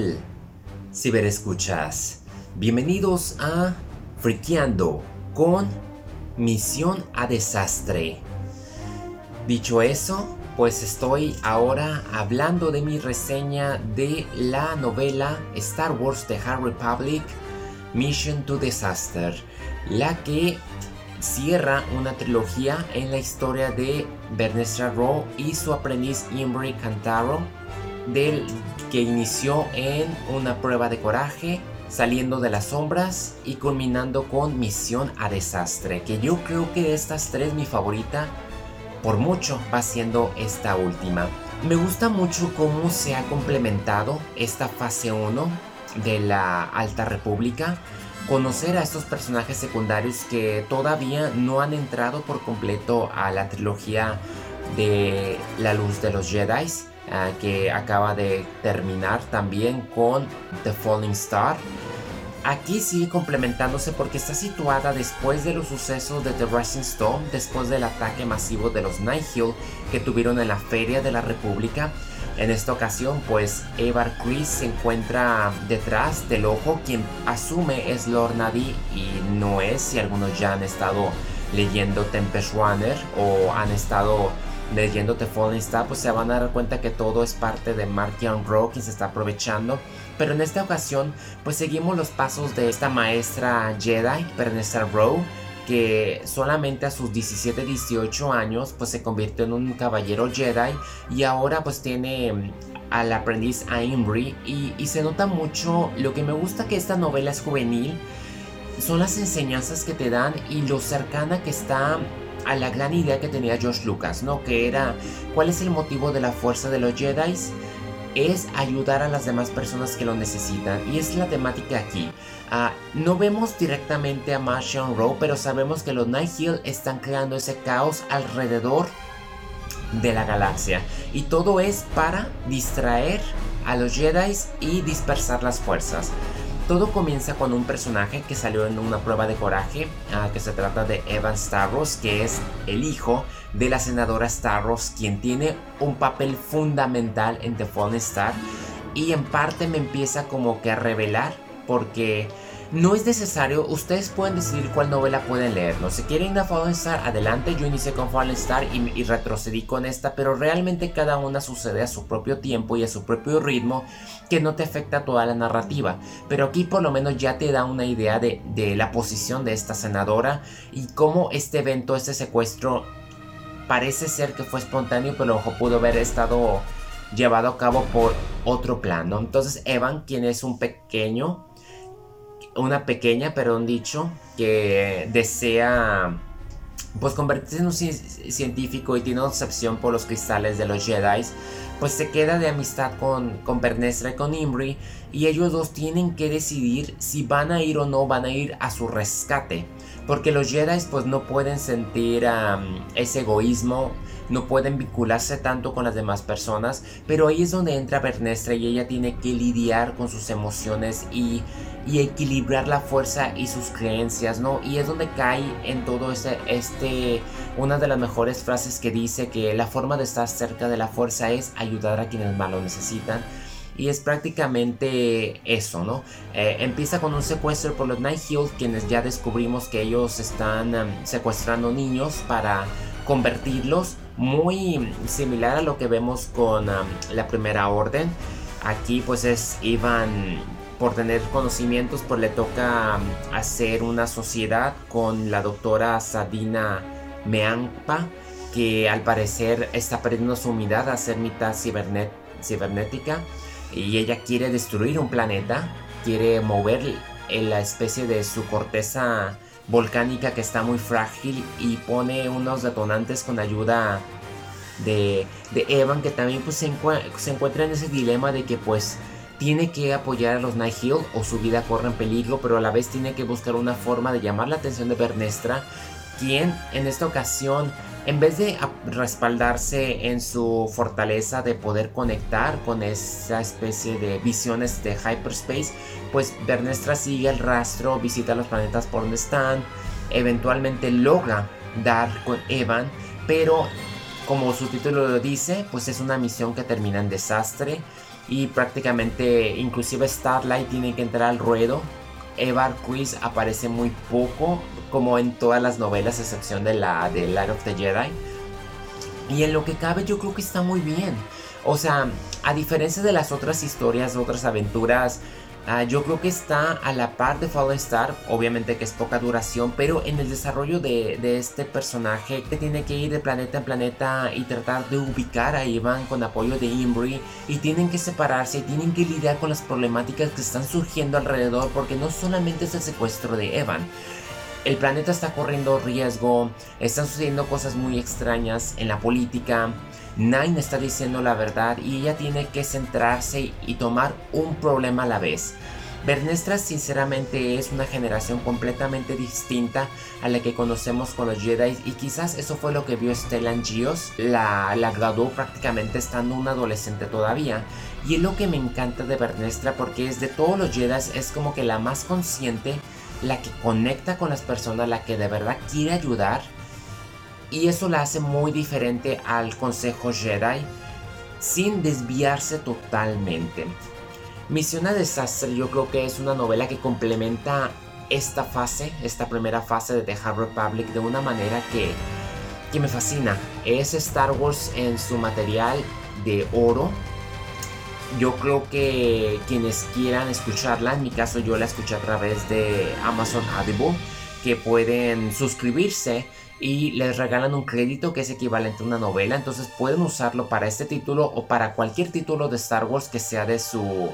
tal? Ciberescuchas, bienvenidos a Friqueando con Misión a Desastre. Dicho eso, pues estoy ahora hablando de mi reseña de la novela Star Wars The High Republic Mission to Disaster, la que cierra una trilogía en la historia de Bernestra Rowe y su aprendiz Imri Cantaro, del que inició en una prueba de coraje, saliendo de las sombras y culminando con Misión a Desastre, que yo creo que de estas tres mi favorita por mucho va siendo esta última. Me gusta mucho cómo se ha complementado esta fase 1 de la Alta República conocer a estos personajes secundarios que todavía no han entrado por completo a la trilogía de La Luz de los Jedi, ah, que acaba de terminar también con The Falling Star. Aquí sigue complementándose porque está situada después de los sucesos de The Rising Stone, después del ataque masivo de los Nihil que tuvieron en la Feria de la República en esta ocasión, pues Evar Chris se encuentra detrás del ojo, quien asume es Lord Nadi y no es. Si algunos ya han estado leyendo Tempest Runner o han estado leyendo The Fallen Star, pues se van a dar cuenta que todo es parte de Markian Rowe, quien se está aprovechando. Pero en esta ocasión, pues seguimos los pasos de esta maestra Jedi, Bernesta Rowe que solamente a sus 17, 18 años pues se convirtió en un caballero Jedi y ahora pues tiene mm, al aprendiz Ainbury y, y se nota mucho, lo que me gusta que esta novela es juvenil son las enseñanzas que te dan y lo cercana que está a la gran idea que tenía George Lucas, ¿no? Que era, ¿cuál es el motivo de la fuerza de los Jedi? Es ayudar a las demás personas que lo necesitan. Y es la temática aquí. Ah, no vemos directamente a Martian Row, pero sabemos que los Hill están creando ese caos alrededor de la galaxia. Y todo es para distraer a los Jedi y dispersar las fuerzas. Todo comienza con un personaje que salió en una prueba de coraje, ah, que se trata de Evan Starros, que es el hijo de la senadora Starros, quien tiene un papel fundamental en The Fallen Star. Y en parte me empieza como que a revelar porque no es necesario, ustedes pueden decidir cuál novela pueden leer, ¿no? Si quieren ir a Fallen Star, adelante, yo inicié con Fallen Star y, retrocedí con esta, pero realmente cada una sucede a su propio tiempo y a su propio ritmo que no te afecta toda la narrativa. Pero aquí por lo menos ya te da una idea de, de la posición de esta senadora y cómo este evento, este secuestro, parece ser que fue espontáneo, pero ojo, pudo haber estado llevado a cabo por otro plano. Entonces Evan, quien es un pequeño una pequeña, pero un dicho, que desea pues convertirse en un científico y tiene obsesión por los cristales de los Jedi, pues se queda de amistad con, con Pernestra y con Imri y ellos dos tienen que decidir si van a ir o no van a ir a su rescate. Porque los Jedi pues no pueden sentir ese egoísmo, no pueden vincularse tanto con las demás personas, pero ahí es donde entra Bernestra y ella tiene que lidiar con sus emociones y, y equilibrar la fuerza y sus creencias, ¿no? Y es donde cae en todo este, este, una de las mejores frases que dice que la forma de estar cerca de la fuerza es ayudar a quienes más lo necesitan. Y es prácticamente eso, ¿no? Eh, empieza con un secuestro por los Night Hills, quienes ya descubrimos que ellos están um, secuestrando niños para convertirlos. Muy similar a lo que vemos con um, la primera orden. Aquí pues es Ivan por tener conocimientos pues le toca um, hacer una sociedad con la doctora Sadina Meampa que al parecer está perdiendo su humildad a ser mitad cibernética y ella quiere destruir un planeta, quiere mover la especie de su corteza volcánica que está muy frágil y pone unos detonantes con ayuda de, Evan que también pues, se, encuentra en ese dilema de que pues tiene que apoyar a los Nihil o su vida corre en peligro pero a la vez tiene que buscar una forma de llamar la atención de Bernestra quien en esta ocasión en vez de respaldarse en su fortaleza de poder conectar con esa especie de visiones de hyperspace, pues Bernestra sigue el rastro, visita los planetas por donde están, eventualmente logra dar con Evan, pero como su título lo dice, pues es una misión que termina en desastre y prácticamente inclusive Starlight tiene que entrar al ruedo. Evar Quiz aparece muy poco, como en todas las novelas, a excepción de la de Light of the Jedi. Y en lo que cabe yo creo que está muy bien. O sea, a diferencia de las otras historias, otras aventuras, ah, yo creo que está a la par de Fallen Star, obviamente que es poca duración, pero en el desarrollo de, este personaje que tiene que ir de planeta en planeta y tratar de ubicar a Ivan con apoyo de Imbri y tienen que separarse y tienen que lidiar con las problemáticas que están surgiendo alrededor porque no solamente es el secuestro de Evan, el planeta está corriendo riesgo, están sucediendo cosas muy extrañas en la política, Nine está diciendo la verdad y ella tiene que centrarse y tomar un problema a la vez. Bernestra sinceramente es una generación completamente distinta a la que conocemos con los Jedi y quizás eso fue lo que vio Stellan Gios, la, la graduó prácticamente estando una adolescente todavía. Y es lo que me encanta de Bernestra porque es de todos los Jedi es como que la más consciente, la que conecta con las personas, la que de verdad quiere ayudar y eso la hace muy diferente al Consejo Jedi sin desviarse totalmente. Misión a Desastre yo creo que es una novela que complementa esta fase, esta primera fase de The Hard Republic de una manera que, que me fascina. Es Star Wars en su material de oro. Yo creo que quienes quieran escucharla, en mi caso yo la escuché a través de Amazon Audible, que pueden suscribirse y les regalan un crédito que es equivalente a una novela. Entonces pueden usarlo para este título o para cualquier título de Star Wars que sea de su,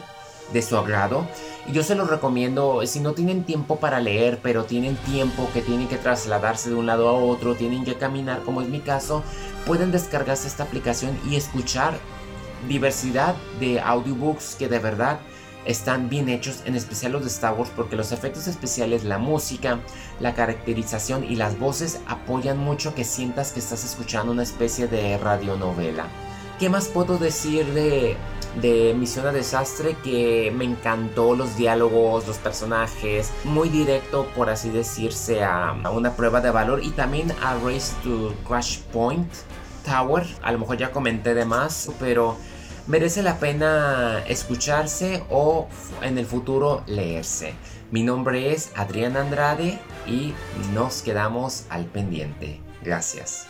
de su agrado. Y yo se los recomiendo si no tienen tiempo para leer, pero tienen tiempo que tienen que trasladarse de un lado a otro, tienen que caminar como es mi caso, pueden descargarse esta aplicación y escuchar diversidad de audiobooks que de verdad están bien hechos, en especial los de Star Wars, porque los efectos especiales, la música, la caracterización y las voces apoyan mucho que sientas que estás escuchando una especie de radionovela. ¿Qué más puedo decir de, de Misión a Desastre? Que me encantó los diálogos, los personajes, muy directo, por así decirse, a, a una prueba de valor y también a Race to Crash Point Tower. A lo mejor ya comenté de más, pero merece la pena escucharse o en el futuro leerse. Mi nombre es Adrián Andrade y nos quedamos al pendiente. Gracias.